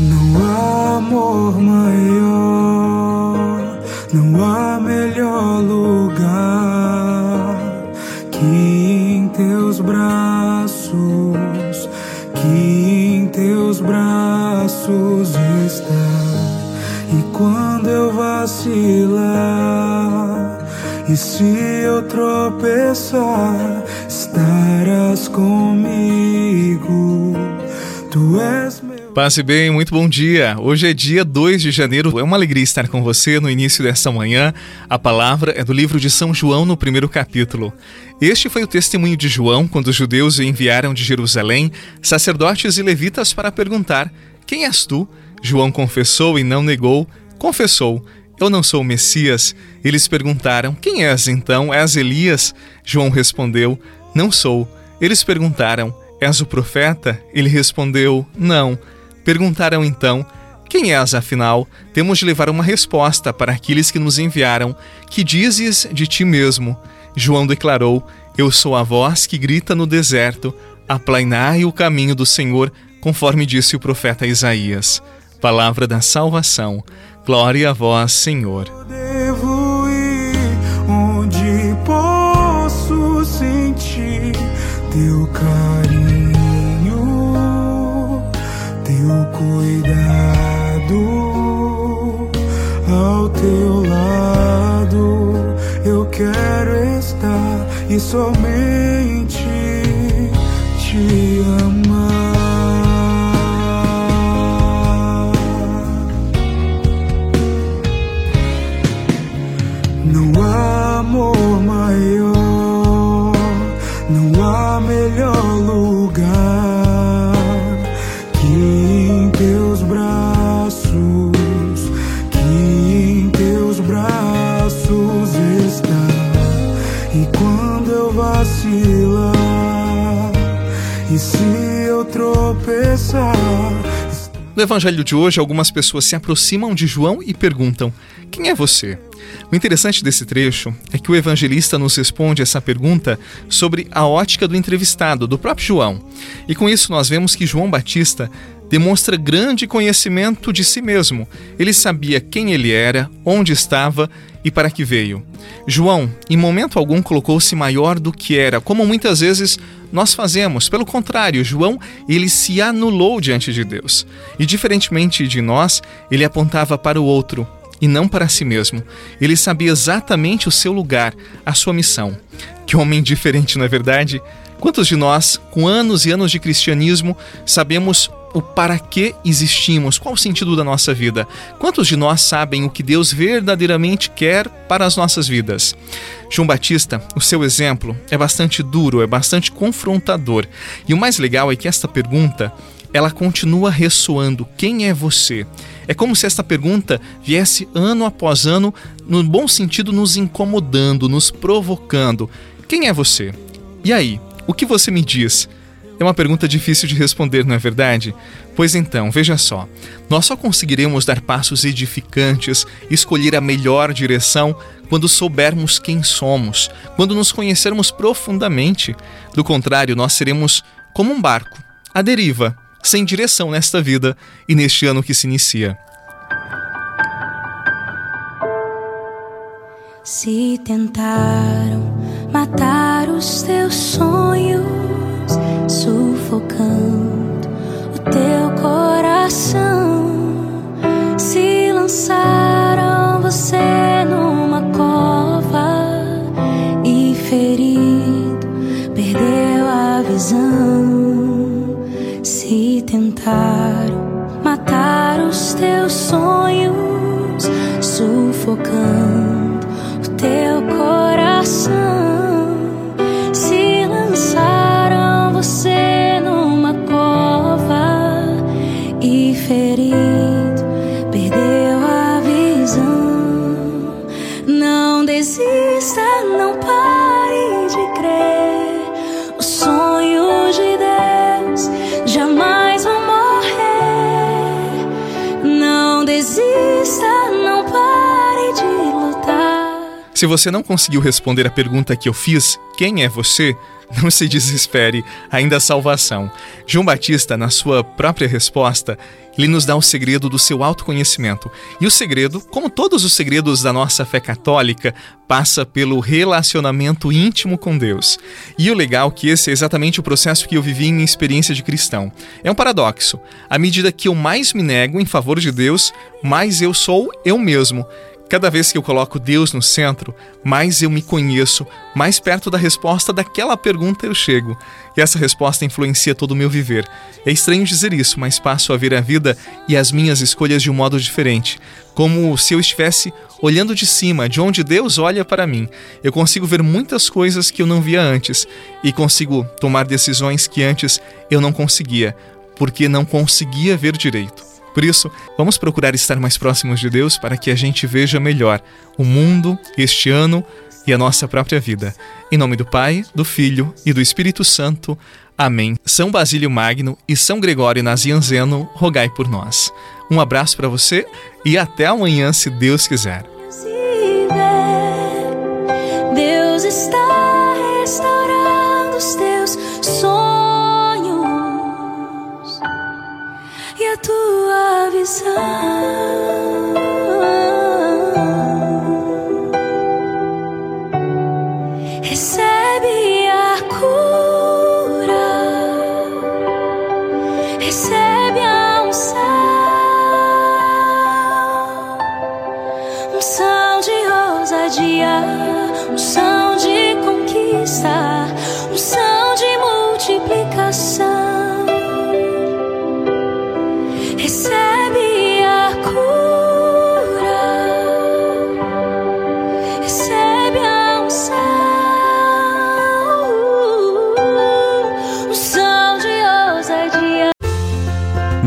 Não há amor maior, não há melhor lugar que em teus braços, que em teus braços está. E quando eu vacilar, e se eu tropeçar, estarás comigo. Tu és meu. Passe bem, muito bom dia. Hoje é dia 2 de janeiro. É uma alegria estar com você no início desta manhã. A palavra é do livro de São João, no primeiro capítulo. Este foi o testemunho de João quando os judeus o enviaram de Jerusalém sacerdotes e levitas para perguntar: Quem és tu? João confessou e não negou, confessou: Eu não sou o Messias. Eles perguntaram: Quem és então? És Elias? João respondeu: Não sou. Eles perguntaram: És o profeta? Ele respondeu: Não. Perguntaram então: Quem és afinal? Temos de levar uma resposta para aqueles que nos enviaram. Que dizes de ti mesmo? João declarou: Eu sou a voz que grita no deserto: Aplainai o caminho do Senhor, conforme disse o profeta Isaías. Palavra da salvação. Glória a vós, Senhor. Quero estar e somente te amar. Não há amor maior, e se eu tropeçar, No evangelho de hoje, algumas pessoas se aproximam de João e perguntam: Quem é você? O interessante desse trecho é que o evangelista nos responde essa pergunta sobre a ótica do entrevistado, do próprio João. E com isso nós vemos que João Batista demonstra grande conhecimento de si mesmo. Ele sabia quem ele era, onde estava e para que veio. João, em momento algum, colocou-se maior do que era, como muitas vezes nós fazemos. Pelo contrário, João, ele se anulou diante de Deus. E diferentemente de nós, ele apontava para o outro e não para si mesmo. Ele sabia exatamente o seu lugar, a sua missão. Que homem diferente, não é verdade? Quantos de nós, com anos e anos de cristianismo, sabemos o para que existimos, qual o sentido da nossa vida? Quantos de nós sabem o que Deus verdadeiramente quer para as nossas vidas? João Batista, o seu exemplo é bastante duro, é bastante confrontador. E o mais legal é que esta pergunta, ela continua ressoando: quem é você? É como se esta pergunta viesse ano após ano, no bom sentido, nos incomodando, nos provocando. Quem é você? E aí, o que você me diz? É uma pergunta difícil de responder, não é verdade? Pois então, veja só: nós só conseguiremos dar passos edificantes, escolher a melhor direção quando soubermos quem somos, quando nos conhecermos profundamente. Do contrário, nós seremos como um barco, à deriva, sem direção nesta vida e neste ano que se inicia. Se tentaram matar os teus sonhos, visão. Se tentaram matar os teus sonhos, sufocando o teu coração. Se lançaram você numa cova e ferido perdeu a visão. Não desista, não pare Se você não conseguiu responder a pergunta que eu fiz, quem é você? Não se desespere, ainda há salvação. João Batista, na sua própria resposta, ele nos dá o segredo do seu autoconhecimento. E o segredo, como todos os segredos da nossa fé católica, passa pelo relacionamento íntimo com Deus. E o legal é que esse é exatamente o processo que eu vivi em minha experiência de cristão. É um paradoxo. À medida que eu mais me nego em favor de Deus, mais eu sou eu mesmo. Cada vez que eu coloco Deus no centro, mais eu me conheço, mais perto da resposta daquela pergunta eu chego. E essa resposta influencia todo o meu viver. É estranho dizer isso, mas passo a ver a vida e as minhas escolhas de um modo diferente. Como se eu estivesse olhando de cima, de onde Deus olha para mim. Eu consigo ver muitas coisas que eu não via antes e consigo tomar decisões que antes eu não conseguia, porque não conseguia ver direito. Por isso, vamos procurar estar mais próximos de Deus para que a gente veja melhor o mundo, este ano e a nossa própria vida. Em nome do Pai, do Filho e do Espírito Santo. Amém. São Basílio Magno e São Gregório Nazianzeno, rogai por nós. Um abraço para você e até amanhã, se Deus quiser. Deus está tua visão. Recebe a cura, recebe a unção, unção de ousadia, unção de conquista, unção de multiplicação.